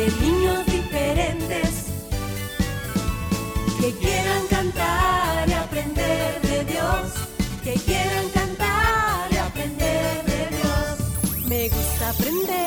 de niños diferentes que quieran cantar y aprender de Dios, que quieran cantar y aprender de Dios. Me gusta aprender.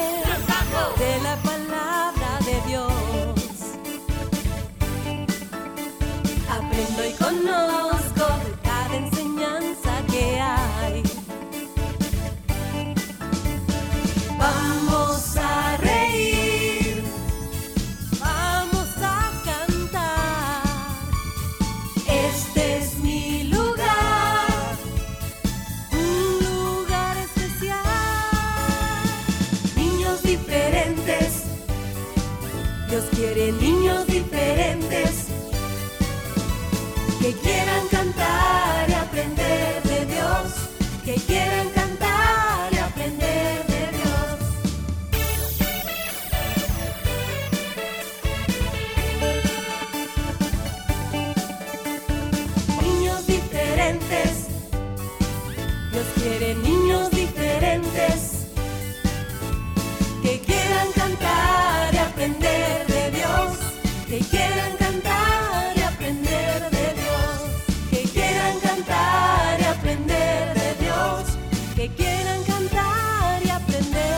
Y aprender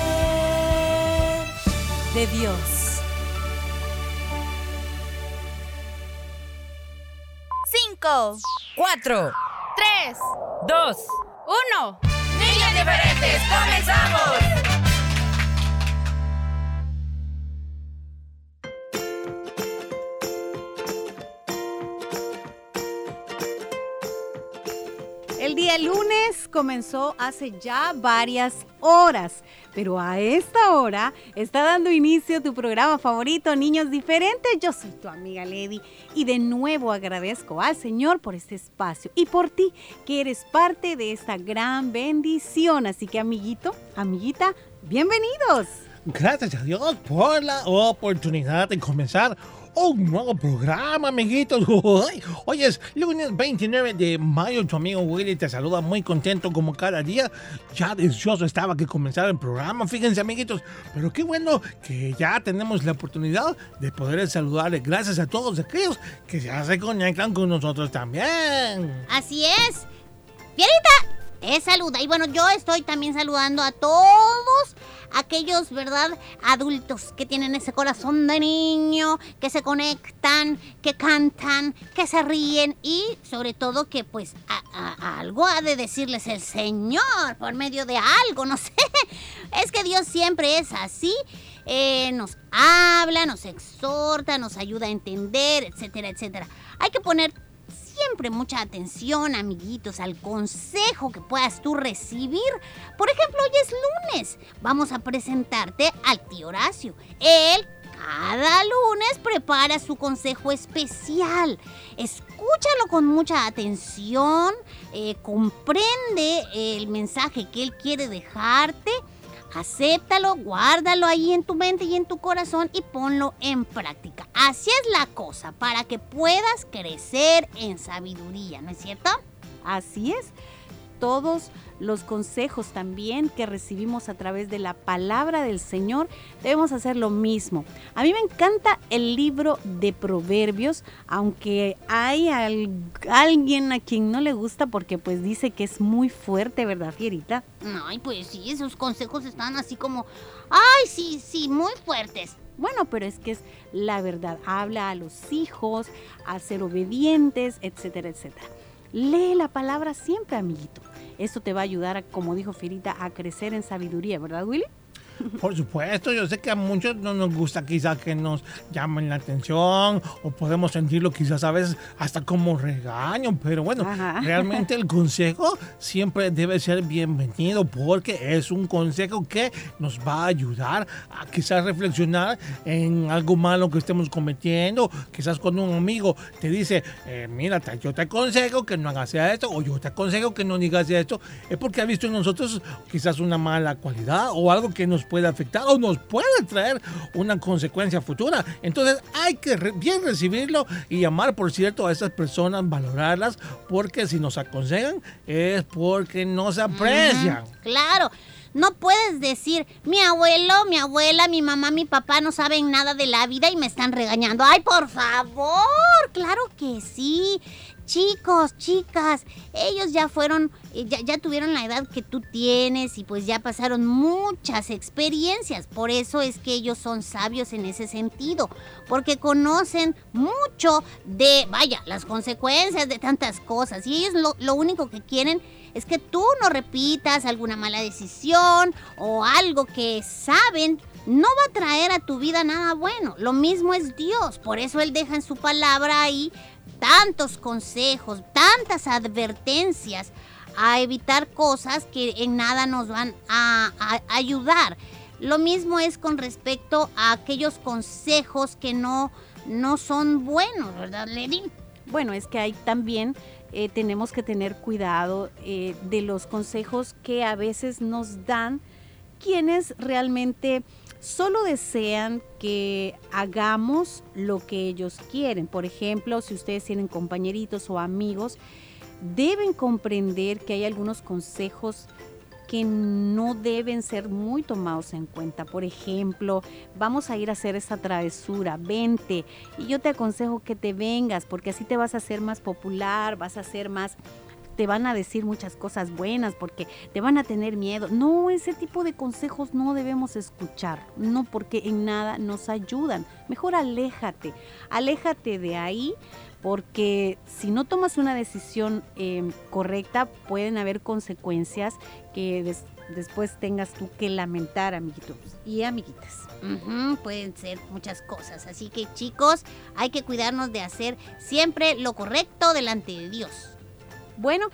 de Dios. Cinco, Cuatro, tres, dos, uno. niños diferentes, comenzamos. El día lunes comenzó hace ya varias horas, pero a esta hora está dando inicio tu programa favorito, Niños Diferentes. Yo soy tu amiga Lady y de nuevo agradezco al Señor por este espacio y por ti que eres parte de esta gran bendición. Así que amiguito, amiguita, bienvenidos. Gracias a Dios por la oportunidad de comenzar un nuevo programa, amiguitos. Hoy, es lunes 29 de mayo. Tu amigo Willy te saluda muy contento como cada día. Ya deseoso estaba que comenzara el programa, fíjense, amiguitos. Pero qué bueno que ya tenemos la oportunidad de poder saludarle. Gracias a todos aquellos que ya se conectan con nosotros también. Así es. Fierita, te saluda. Y bueno, yo estoy también saludando a todos aquellos, ¿verdad? Adultos que tienen ese corazón de niño, que se conectan, que cantan, que se ríen y sobre todo que pues algo ha de decirles el Señor por medio de algo, no sé. Es que Dios siempre es así. eh, nos habla, nos exhorta, nos ayuda a entender, etcétera, etcétera. Hay que poner siempre mucha atención, amiguitos, al consejo que puedas tú recibir. Por ejemplo, hoy es lunes. Vamos a presentarte al tío Horacio. Él cada lunes prepara su consejo especial. Escúchalo con mucha atención, eh, comprende el mensaje que él quiere dejarte. Acéptalo, guárdalo ahí en tu mente y en tu corazón y ponlo en práctica. Así es la cosa, para que puedas crecer en sabiduría, ¿no es cierto? Así es. Todos los consejos también que recibimos a través de la palabra del Señor, debemos hacer lo mismo. A mí me encanta el libro de Proverbios, aunque hay al- alguien a quien no le gusta porque pues dice que es muy fuerte, ¿verdad, Fierita? Ay, pues sí, esos consejos están así como, ay, sí, sí, muy fuertes. Bueno, pero es que es la verdad. Habla a los hijos, a ser obedientes, etcétera, etcétera. Lee la palabra siempre, amiguito. Eso te va a ayudar, como dijo Fierita, a crecer en sabiduría, ¿verdad, Willy? Por supuesto, yo sé que a muchos no nos gusta quizás que nos llamen la atención o podemos sentirlo quizás a veces hasta como regaño, pero bueno, Ajá. realmente el consejo siempre debe ser bienvenido porque es un consejo que nos va a ayudar a quizás reflexionar en algo malo que estemos cometiendo, quizás cuando un amigo te dice, eh, mira, yo te aconsejo que no hagas esto o yo te aconsejo que no digas esto, es porque ha visto en nosotros quizás una mala cualidad o algo que nos puede afectar o nos puede traer una consecuencia futura. Entonces hay que re- bien recibirlo y amar, por cierto, a esas personas, valorarlas, porque si nos aconsejan es porque nos aprecian. Claro. No puedes decir, mi abuelo, mi abuela, mi mamá, mi papá no saben nada de la vida y me están regañando. ¡Ay, por favor! Claro que sí. Chicos, chicas, ellos ya fueron, eh, ya, ya tuvieron la edad que tú tienes y pues ya pasaron muchas experiencias. Por eso es que ellos son sabios en ese sentido, porque conocen mucho de, vaya, las consecuencias de tantas cosas. Y ellos lo, lo único que quieren es que tú no repitas alguna mala decisión o algo que saben no va a traer a tu vida nada bueno. Lo mismo es Dios. Por eso Él deja en su palabra ahí tantos consejos, tantas advertencias a evitar cosas que en nada nos van a, ayudar. Lo mismo es con respecto a aquellos consejos que no, no son buenos, ¿verdad, Lady? Bueno, es que hay también eh, tenemos que tener cuidado eh, de los consejos que a veces nos dan quienes realmente solo desean que hagamos lo que ellos quieren. Por ejemplo, si ustedes tienen compañeritos o amigos, deben comprender que hay algunos consejos que no deben ser muy tomados en cuenta. Por ejemplo, vamos a ir a hacer esta travesura, vente. Y yo te aconsejo que te vengas porque así te vas a hacer más popular, vas a ser más te van a decir muchas cosas buenas porque te van a tener miedo. No, ese tipo de consejos no debemos escuchar, no porque en nada nos ayudan. Mejor aléjate, aléjate de ahí porque si no tomas una decisión eh, correcta pueden haber consecuencias que des después tengas tú que lamentar, amiguitos y amiguitas. Pueden ser muchas cosas. Así que chicos, hay que cuidarnos de hacer siempre lo correcto delante de Dios. Bueno,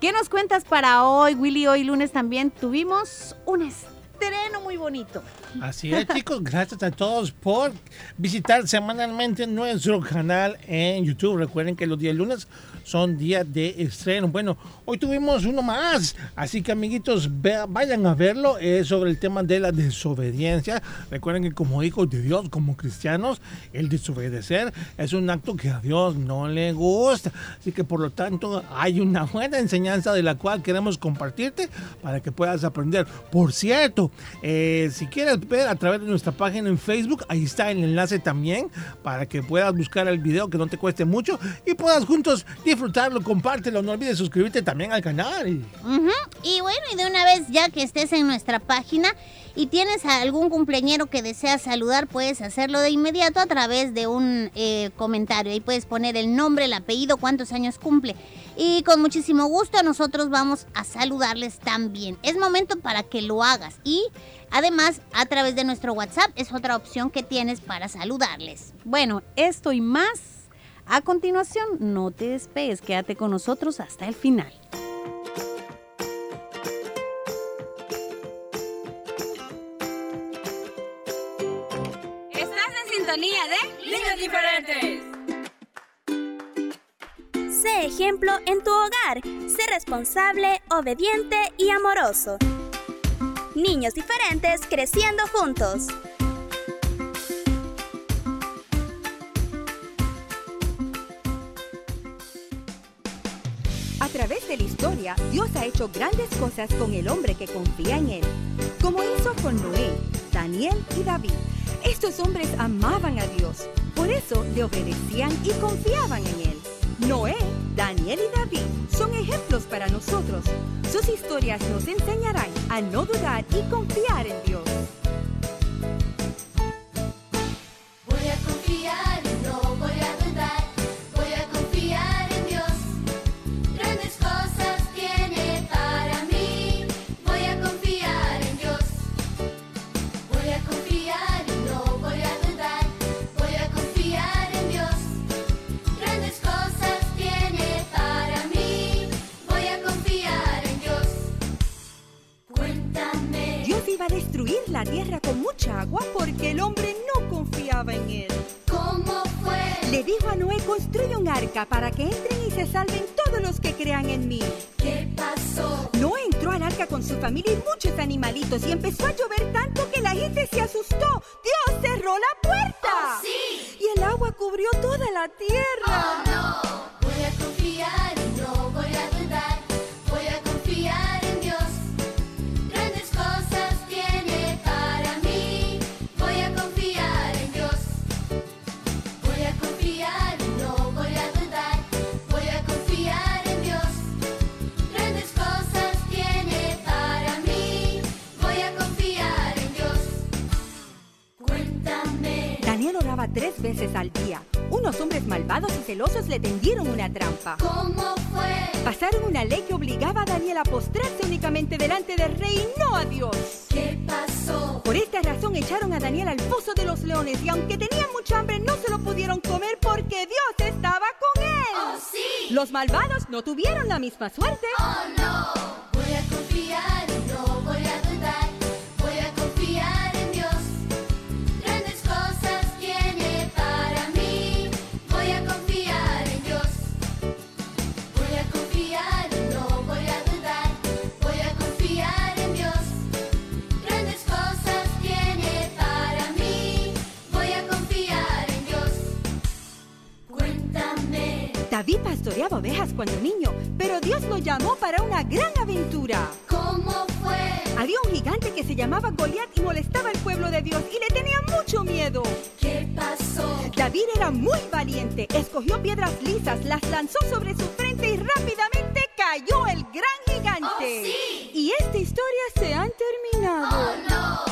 ¿qué nos cuentas para hoy, Willy? Hoy lunes también tuvimos un estreno muy bonito. Así es, chicos. Gracias a todos por visitar semanalmente nuestro canal en YouTube. Recuerden que los días lunes son días de estreno. Bueno, hoy tuvimos uno más. Así que, amiguitos, vayan a verlo. Es sobre el tema de la desobediencia. Recuerden que, como hijos de Dios, como cristianos, el desobedecer es un acto que a Dios no le gusta. Así que, por lo tanto, hay una buena enseñanza de la cual queremos compartirte para que puedas aprender. Por cierto, eh, si quieres ver a través de nuestra página en Facebook, ahí está el enlace también para que puedas buscar el video que no te cueste mucho y puedas juntos disfrutarlo, compártelo. No olvides suscribirte también al canal. Y bueno, y de una vez ya que estés en nuestra página y tienes algún cumpleañero que deseas saludar, puedes hacerlo de inmediato a través de un eh, comentario. Ahí puedes poner el nombre, el apellido, cuántos años cumple. Y con muchísimo gusto nosotros vamos a saludarles también. Es momento para que lo hagas. Y además, a través de nuestro WhatsApp es otra opción que tienes para saludarles. Bueno, esto y más. A continuación, no te despegues, quédate con nosotros hasta el final. Sintonía de Niños diferentes. Sé ejemplo en tu hogar. Sé responsable, obediente y amoroso. Niños diferentes creciendo juntos. A través de la historia, Dios ha hecho grandes cosas con el hombre que confía en Él, como hizo con Noé, Daniel y David. Estos hombres amaban a Dios, por eso le obedecían y confiaban en Él. Noé, Daniel y David son ejemplos para nosotros. Sus historias nos enseñarán a no dudar y confiar en Dios. Para que entren y se salven todos los que crean en mí. ¿Qué pasó? Noé entró al arca con su familia y muchos animalitos y empezó a llover veces al día. Unos hombres malvados y celosos le tendieron una trampa. ¿Cómo fue? Pasaron una ley que obligaba a Daniel a postrarse únicamente delante del rey y no a Dios. ¿Qué pasó? Por esta razón echaron a Daniel al foso de los leones y aunque tenían mucha hambre no se lo pudieron comer porque Dios estaba con él. ¡Oh, sí! Los malvados no tuvieron la misma suerte. ¡Oh, no! Voy a confiar David pastoreaba ovejas cuando niño, pero Dios lo llamó para una gran aventura. ¿Cómo fue? Había un gigante que se llamaba Goliat y molestaba al pueblo de Dios y le tenía mucho miedo. ¿Qué pasó? David era muy valiente, escogió piedras lisas, las lanzó sobre su frente y rápidamente cayó el gran gigante. ¡Oh, sí! Y esta historia se ha terminado. ¡Oh, no!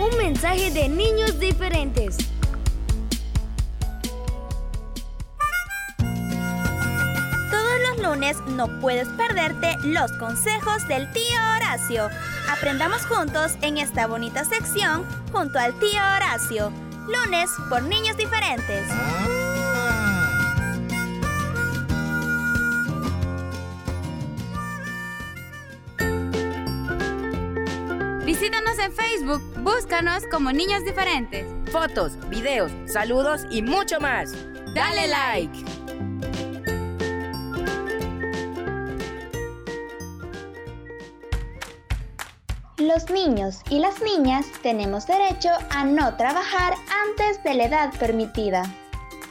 Un mensaje de niños diferentes. Todos los lunes no puedes perderte los consejos del tío Horacio. Aprendamos juntos en esta bonita sección junto al tío Horacio. Lunes por niños diferentes. Visítanos en Facebook, búscanos como Niños Diferentes. Fotos, videos, saludos y mucho más. Dale like. Los niños y las niñas tenemos derecho a no trabajar antes de la edad permitida.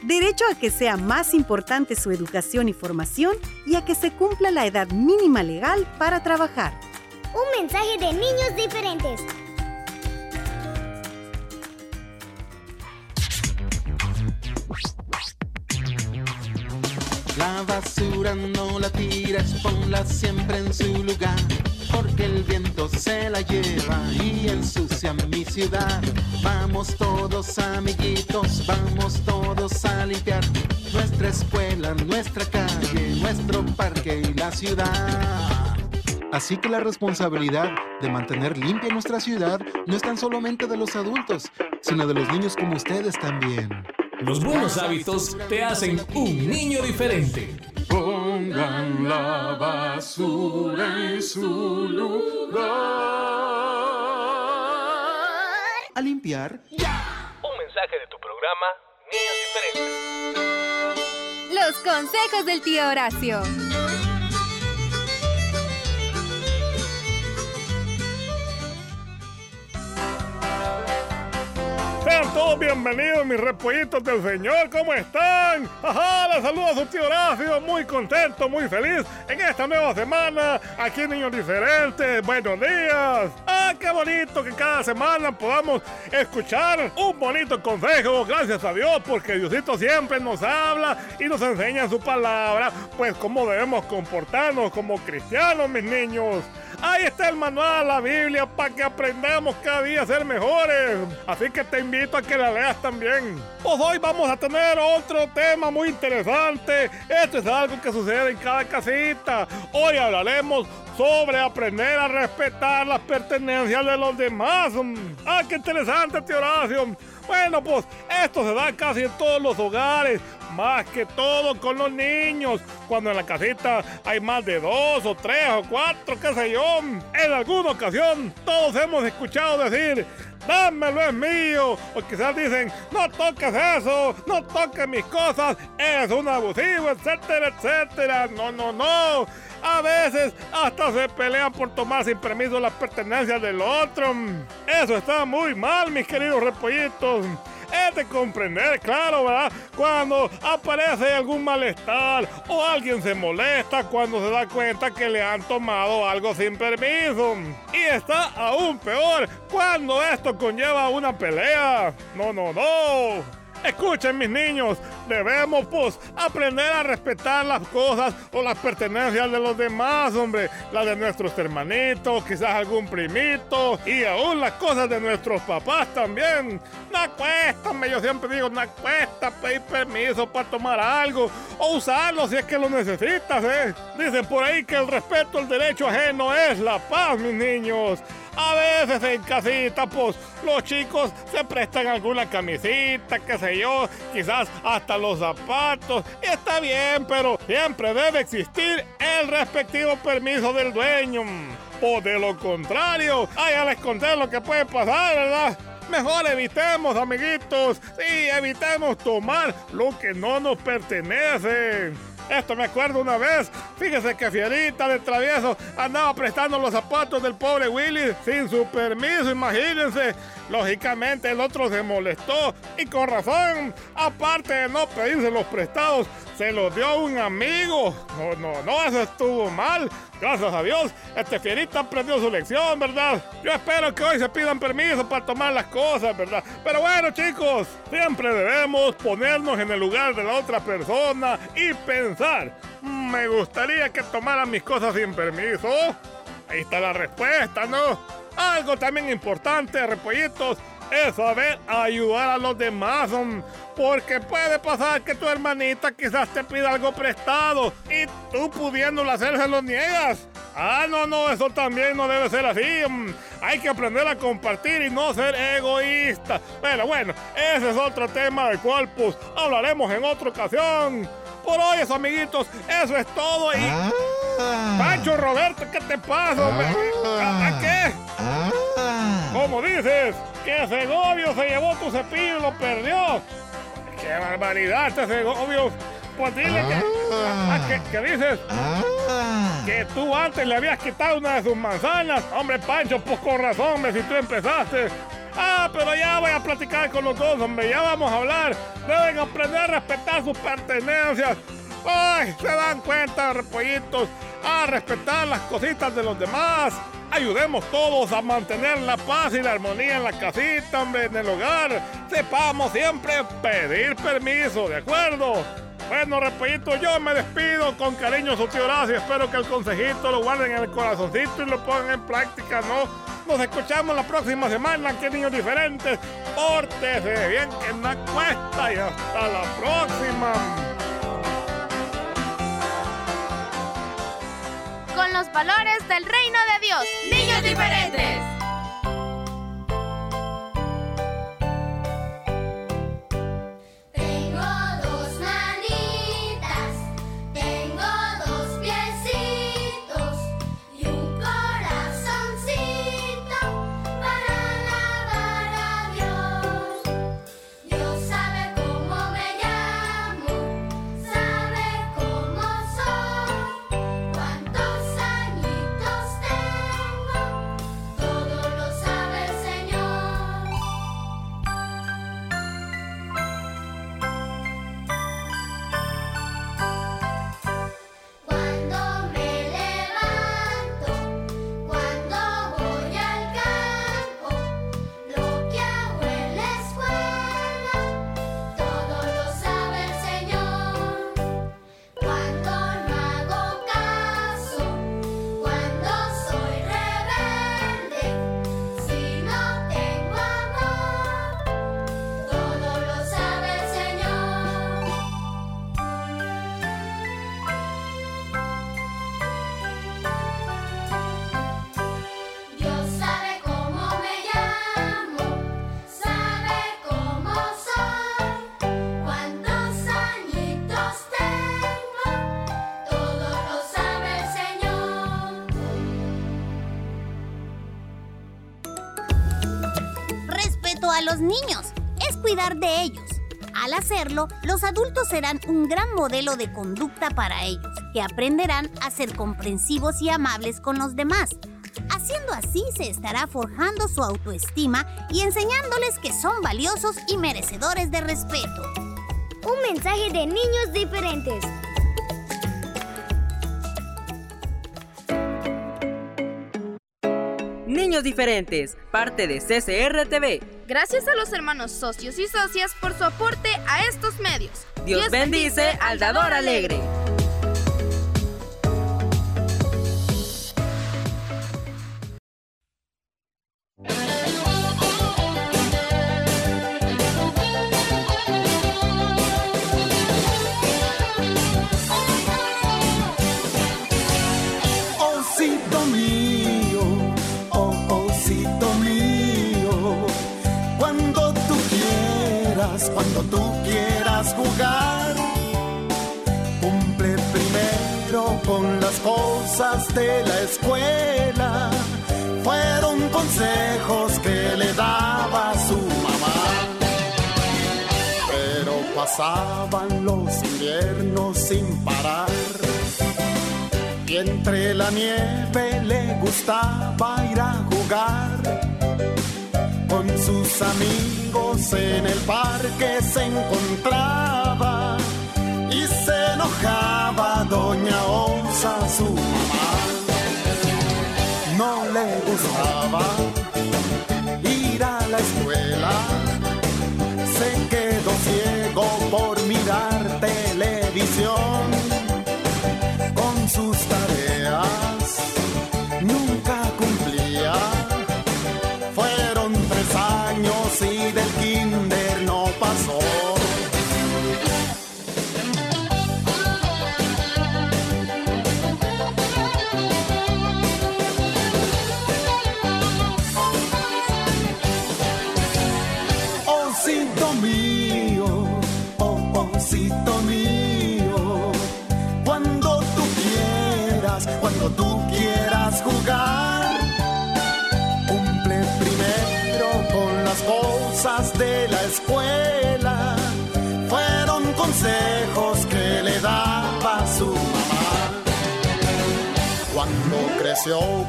Derecho a que sea más importante su educación y formación y a que se cumpla la edad mínima legal para trabajar. Un mensaje de niños diferentes. La basura no la tires, ponla siempre en su lugar. Porque el viento se la lleva y ensucia mi ciudad. Vamos todos amiguitos, vamos todos a limpiar nuestra escuela, nuestra calle, nuestro parque y la ciudad. Así que la responsabilidad de mantener limpia nuestra ciudad no es tan solamente de los adultos, sino de los niños como ustedes también. Los buenos hábitos te hacen un niño diferente. Pongan la basura en su lugar. A limpiar. Un mensaje de tu programa Niños Diferentes. Los consejos del tío Horacio. Sean todos bienvenidos, mis repollitos del Señor, ¿cómo están? Ajá, les saludo a su tío Horacio, muy contento, muy feliz en esta nueva semana, aquí Niños Diferentes, buenos días. Ah, qué bonito que cada semana podamos escuchar un bonito consejo, gracias a Dios, porque Diosito siempre nos habla y nos enseña su palabra, pues cómo debemos comportarnos como cristianos, mis niños. Ahí está el manual, la Biblia, para que aprendamos cada día a ser mejores. Así que te invito a que la leas también. Pues hoy vamos a tener otro tema muy interesante. Esto es algo que sucede en cada casita. Hoy hablaremos sobre aprender a respetar las pertenencias de los demás. ¡Ah, qué interesante, tío! Bueno, pues esto se da casi en todos los hogares, más que todo con los niños. Cuando en la casita hay más de dos o tres o cuatro, qué sé yo. En alguna ocasión todos hemos escuchado decir, dámelo es mío. O quizás dicen, no toques eso, no toques mis cosas, es un abusivo, etcétera, etcétera. No, no, no. A veces hasta se pelean por tomar sin permiso las pertenencias del otro. Eso está muy mal, mis queridos repollitos. Es de comprender, claro, ¿verdad? Cuando aparece algún malestar o alguien se molesta cuando se da cuenta que le han tomado algo sin permiso. Y está aún peor cuando esto conlleva una pelea. No, no, no. Escuchen mis niños, debemos pues aprender a respetar las cosas o las pertenencias de los demás, hombre. Las de nuestros hermanitos, quizás algún primito y aún las cosas de nuestros papás también. No cuesta, yo siempre digo, no cuesta pedir permiso para tomar algo o usarlo si es que lo necesitas, ¿eh? Dicen por ahí que el respeto al derecho ajeno es la paz, mis niños. A veces en casita, pues los chicos se prestan alguna camisita, qué sé yo, quizás hasta los zapatos. Está bien, pero siempre debe existir el respectivo permiso del dueño. O de lo contrario, ya les conté lo que puede pasar, ¿verdad? Mejor evitemos, amiguitos. Sí, evitemos tomar lo que no nos pertenece. Esto me acuerdo una vez. Fíjese que Fierita de travieso andaba prestando los zapatos del pobre Willy sin su permiso, imagínense. Lógicamente el otro se molestó y con razón, aparte de no pedirse los prestados, se los dio un amigo. No, no, no, eso estuvo mal. Gracias a Dios, este fierita aprendió su lección, ¿verdad? Yo espero que hoy se pidan permiso para tomar las cosas, ¿verdad? Pero bueno, chicos, siempre debemos ponernos en el lugar de la otra persona y pensar, me gustaría que tomaran mis cosas sin permiso. Ahí está la respuesta, ¿no? Algo también importante, repollitos, es saber ayudar a los demás, porque puede pasar que tu hermanita quizás te pida algo prestado y tú pudiéndolo hacer se lo niegas. Ah, no, no, eso también no debe ser así. Hay que aprender a compartir y no ser egoísta. Pero bueno, ese es otro tema del cual pues hablaremos en otra ocasión. Por hoy, amiguitos, eso es todo y... Ah. Pancho Roberto, ¿qué te pasa? hombre? ¿A, a qué? ¿Cómo dices? Que Segovio se llevó tu cepillo y lo perdió. ¡Qué barbaridad este Segovio! Pues dile que... Ah. ah, ¿qué, qué dices? Que tú antes le habías quitado una de sus manzanas. Hombre, Pancho, pues con razón, hombre, si tú empezaste. Ah, pero ya voy a platicar con los dos, hombre. Ya vamos a hablar. Deben aprender a respetar sus pertenencias. Ay, se dan cuenta, repollitos, a respetar las cositas de los demás. Ayudemos todos a mantener la paz y la armonía en la casita, en el hogar. Sepamos siempre pedir permiso, ¿de acuerdo? Bueno, repollitos, yo me despido con cariño, su tío Horacio. Espero que el consejito lo guarden en el corazoncito y lo pongan en práctica, ¿no? Nos escuchamos la próxima semana, que niños diferentes. Pórtese bien, que no cuesta y hasta la próxima. Con los valores del reino de Dios. Niños diferentes. Niños, es cuidar de ellos. Al hacerlo, los adultos serán un gran modelo de conducta para ellos, que aprenderán a ser comprensivos y amables con los demás. Haciendo así se estará forjando su autoestima y enseñándoles que son valiosos y merecedores de respeto. Un mensaje de niños diferentes. Diferentes, parte de CCR TV. Gracias a los hermanos socios y socias por su aporte a estos medios. Dios, bendice al dador alegre. De la escuela. Fueron consejos que le daba su mamá. Pero pasaban los inviernos sin parar. Y entre la nieve le gustaba ir a jugar. Con sus amigos en el parque se encontraba. Y se enojaba Doña Osa, su mamá. No le gustaba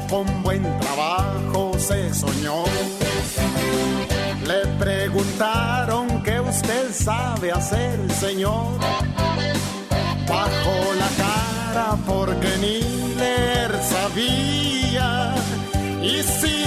con buen trabajo se soñó. Le preguntaron qué usted sabe hacer, señor. Bajó la cara porque ni leer sabía. Y sí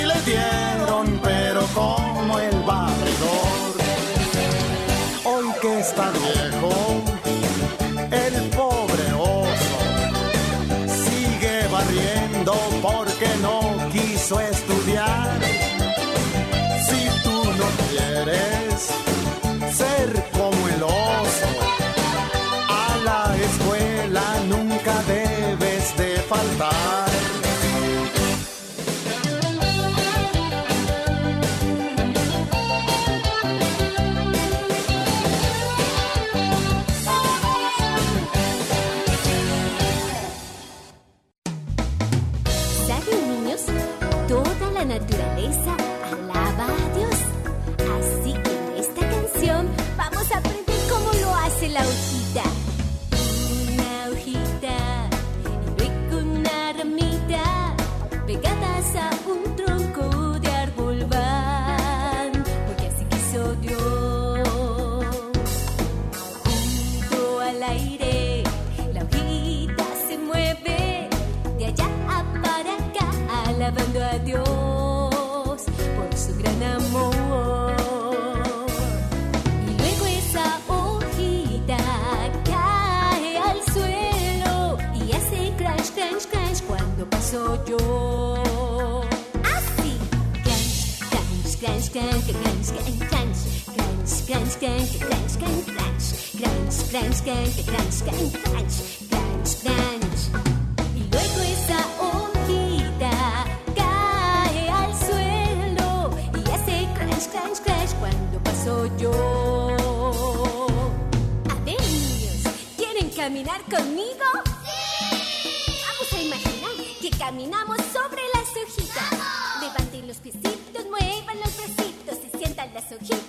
caminar conmigo? ¡Sí! Vamos a imaginar que caminamos sobre las hojitas. Levanten Muevan los piecitos, muevan los bracitos y sientan las hojitas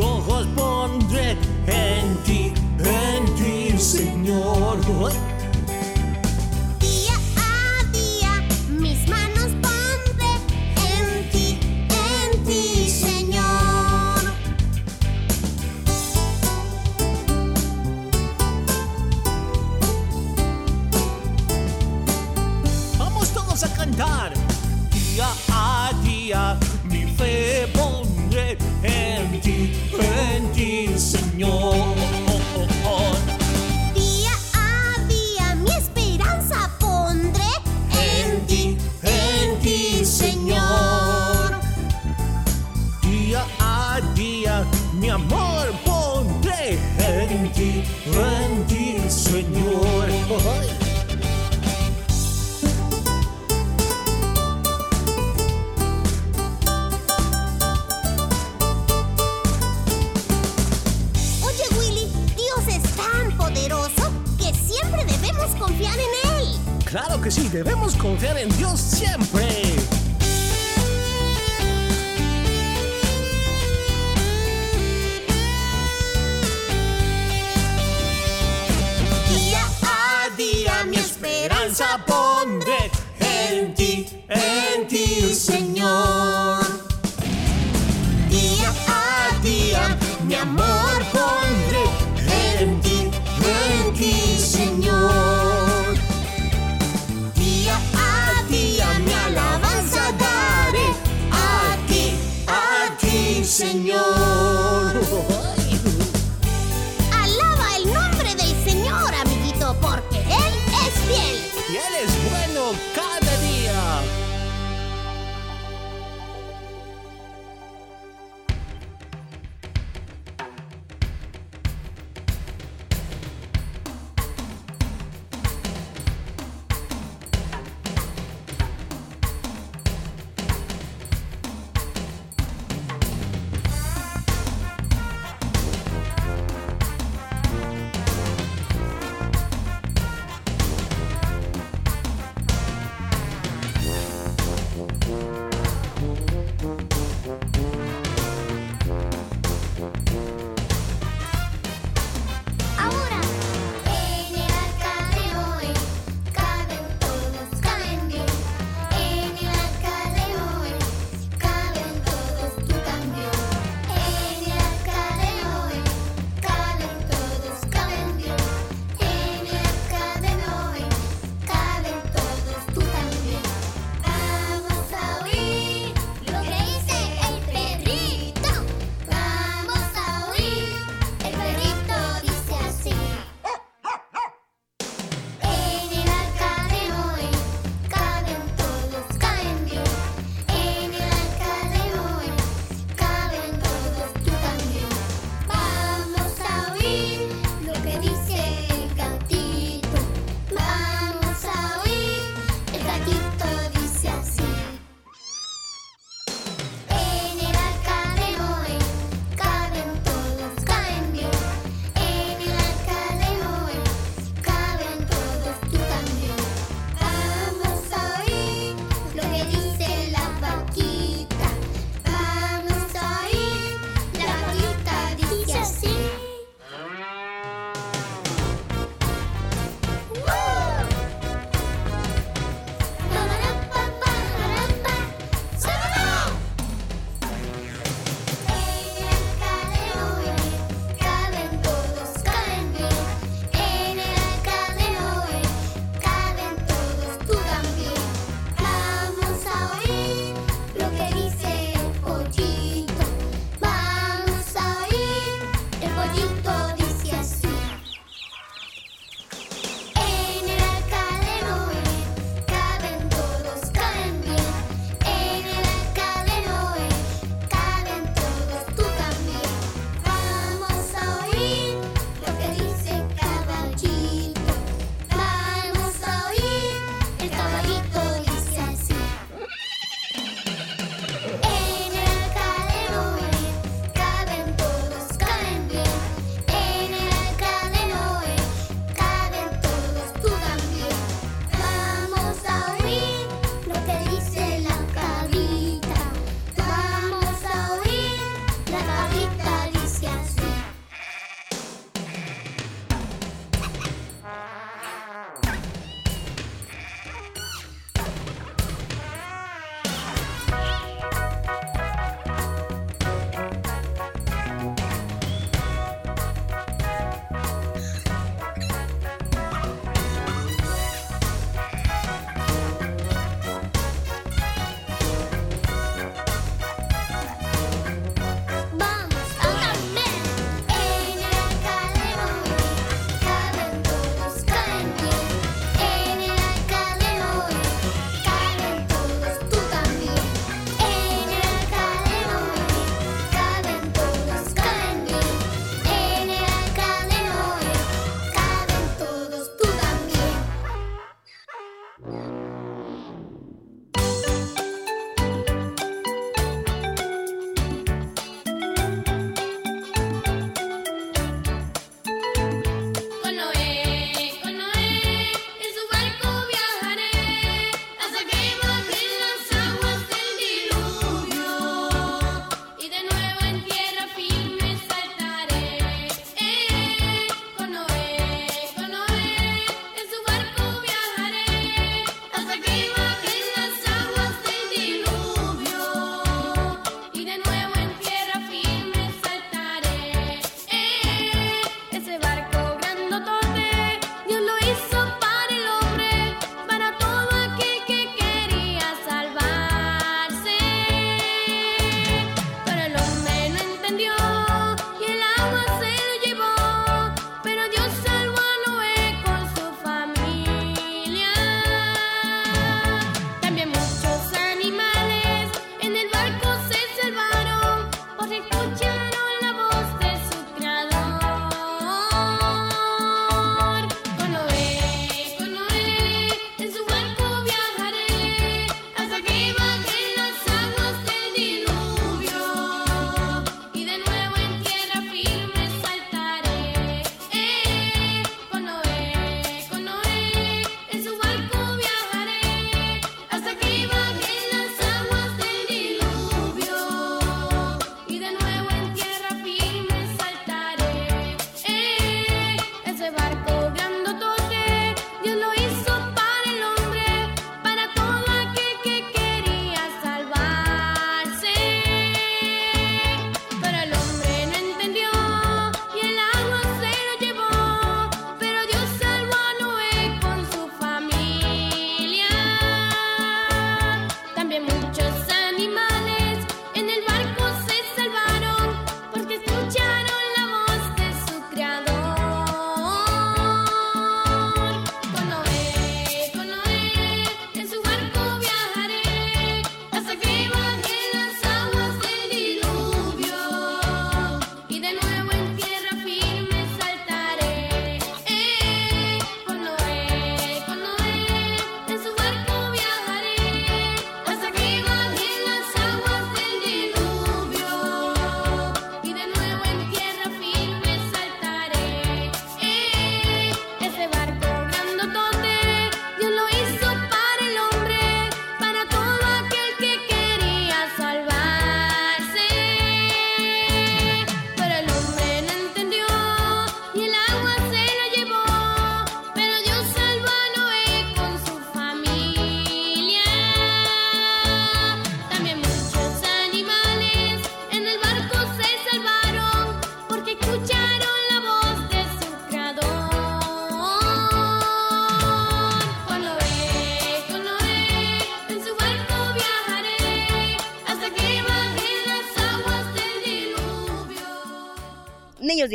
ojos pondré en ti, en ti, Señor.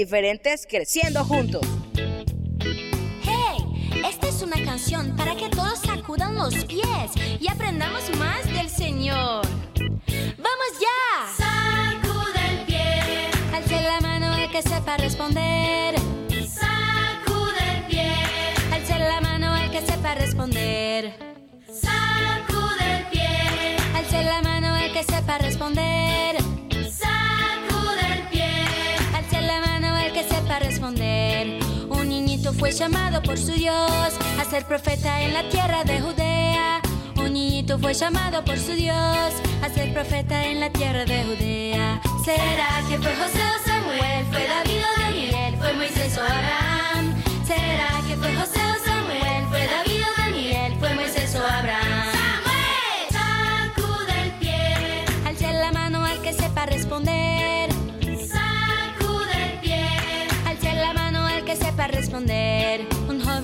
Diferentes creciendo juntos. ¡Hey! Esta es una canción para que todos sacudan los pies y aprendamos más del Señor. ¡Vamos ya! Sacude el pie. Alce la mano al que sepa responder. Sacude el pie. Alce la mano al que sepa responder. Sacude el pie. Alce la mano al que sepa responder. Fue llamado por su Dios a ser profeta en la tierra de Judea. Un niñito fue llamado por su Dios a ser profeta en la tierra de Judea. ¿Será que fue José o Samuel? ¿Fue David o Daniel? ¿Fue Moisés o Abraham? ¿Será que fue José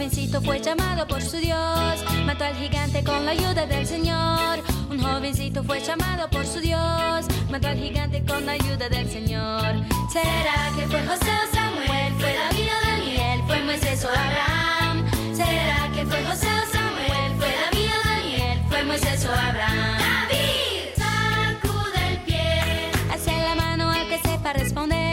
jovencito fue llamado por su Dios, mató al gigante con la ayuda del Señor. Un jovencito fue llamado por su Dios, mató al gigante con la ayuda del Señor. ¿Será que fue José o Samuel? ¿Fue David o Daniel? ¿Fue Moisés o Abraham? ¿Será que fue José o Samuel? ¿Fue David o Daniel? ¿Fue Moisés o Abraham? David. Sacude el pie. Alce la mano al que sepa responder.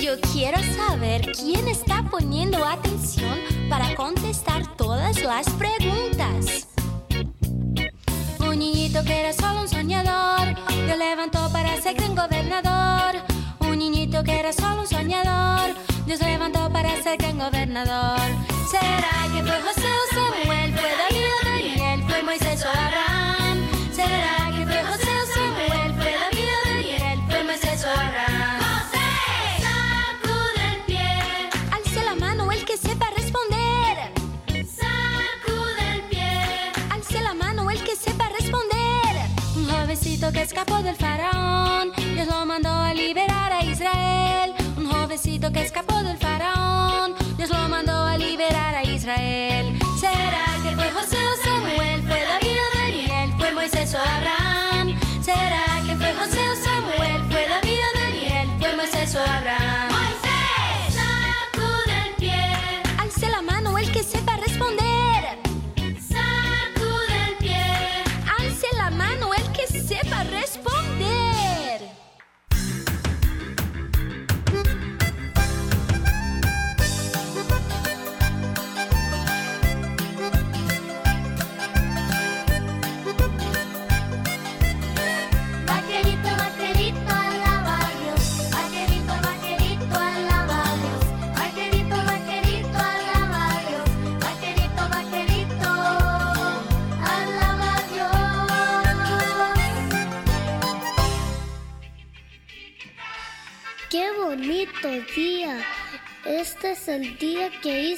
Yo quiero saber quién está poniendo atención para contestar todas las preguntas. Un niñito que era solo un soñador, Dios levantó para ser gran gobernador. Un niñito que era solo un soñador, Dios levantó para ser gran gobernador. ¿Será que fue José o Samuel? Que escapó del faraón, Dios lo mandó a liberar a Israel. Un jovencito que escapó del faraón, Dios lo mandó a liberar a Israel. ¿Será que fue José o Samuel? ¿Fue David o Daniel? ¿Fue Moisés o Abraham? ¿Será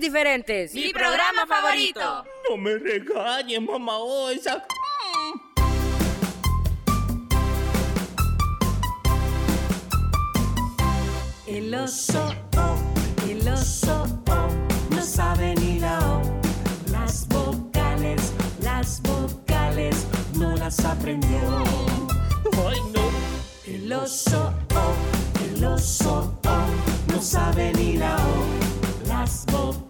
Diferentes. Mi programa favorito. No me regañes, mamá Osa. El oso, oh, el oso, oh, no sabe ni la O. Las vocales, las vocales, no las aprendió. Ay, no. El oso, oh, el oso, oh, no sabe ni la O. Las vocales,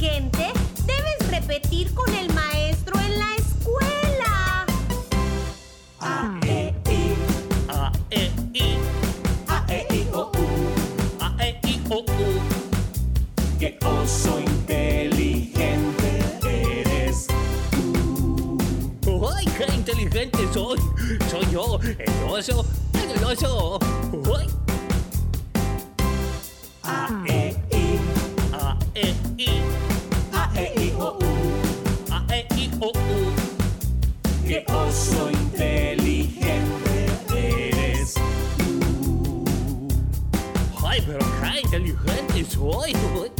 debes repetir con el maestro en la escuela. A, E, I. A, E, I. A, E, I, O, U. A, E, I, O, U. Qué oso inteligente eres tú. ¡Ay, qué inteligente soy! Soy yo, el oso, el oso. Inteligente soy. Uy. Vamos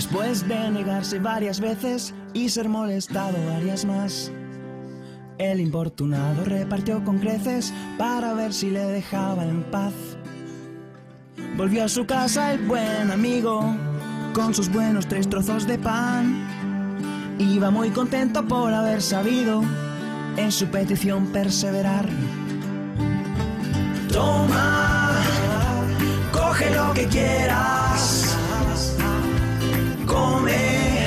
Después de negarse varias veces y ser molestado varias más. El importunado repartió con creces para ver si le dejaba en paz. Volvió a su casa el buen amigo con sus buenos tres trozos de pan. Iba muy contento por haber sabido en su petición perseverar. Toma, coge lo que quieras, come,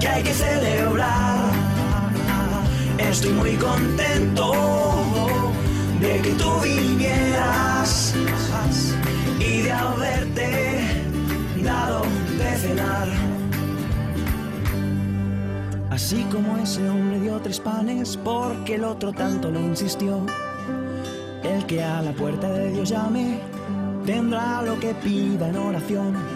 que hay que celebrar. Estoy muy contento de que tú vinieras y de haberte dado de cenar. Así como ese hombre dio tres panes porque el otro tanto le insistió. El que a la puerta de Dios llame tendrá lo que pida en oración.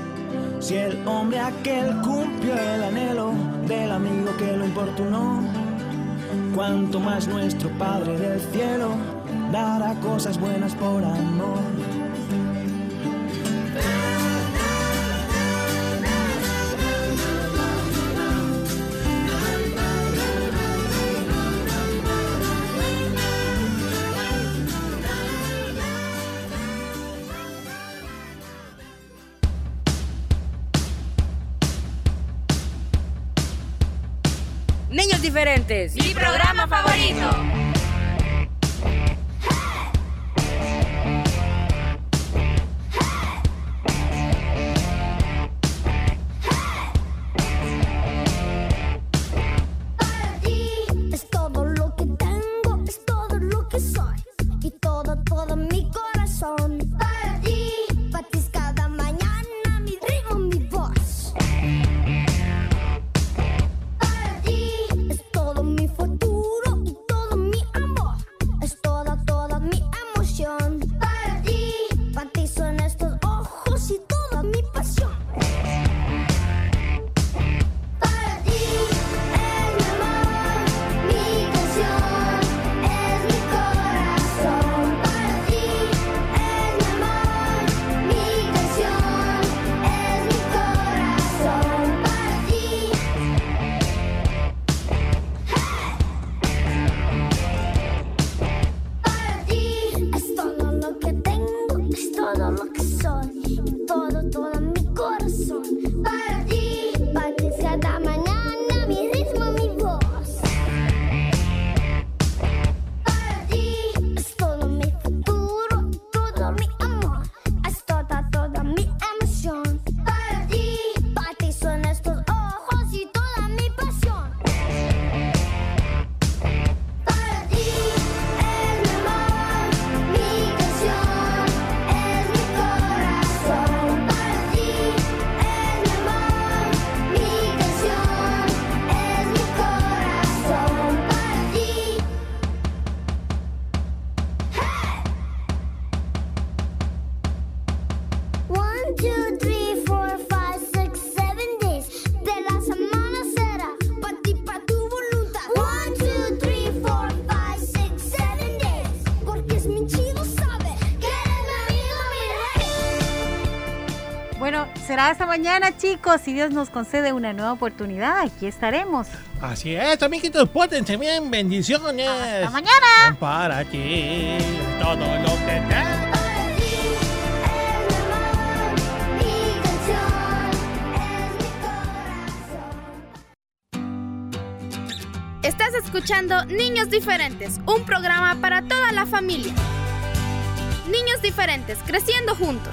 Si el hombre aquel cumplió el anhelo del amigo que lo importunó, cuanto más nuestro Padre del cielo dará cosas buenas por amor. Mi programa favorito. Mañana, chicos. Si Dios nos concede una nueva oportunidad, aquí estaremos. Así es, amiguitos, pórtense bien, bendiciones. Hasta mañana. Para ti, todo lo que te... Estás escuchando Niños Diferentes, un programa para toda la familia. Niños Diferentes, creciendo juntos.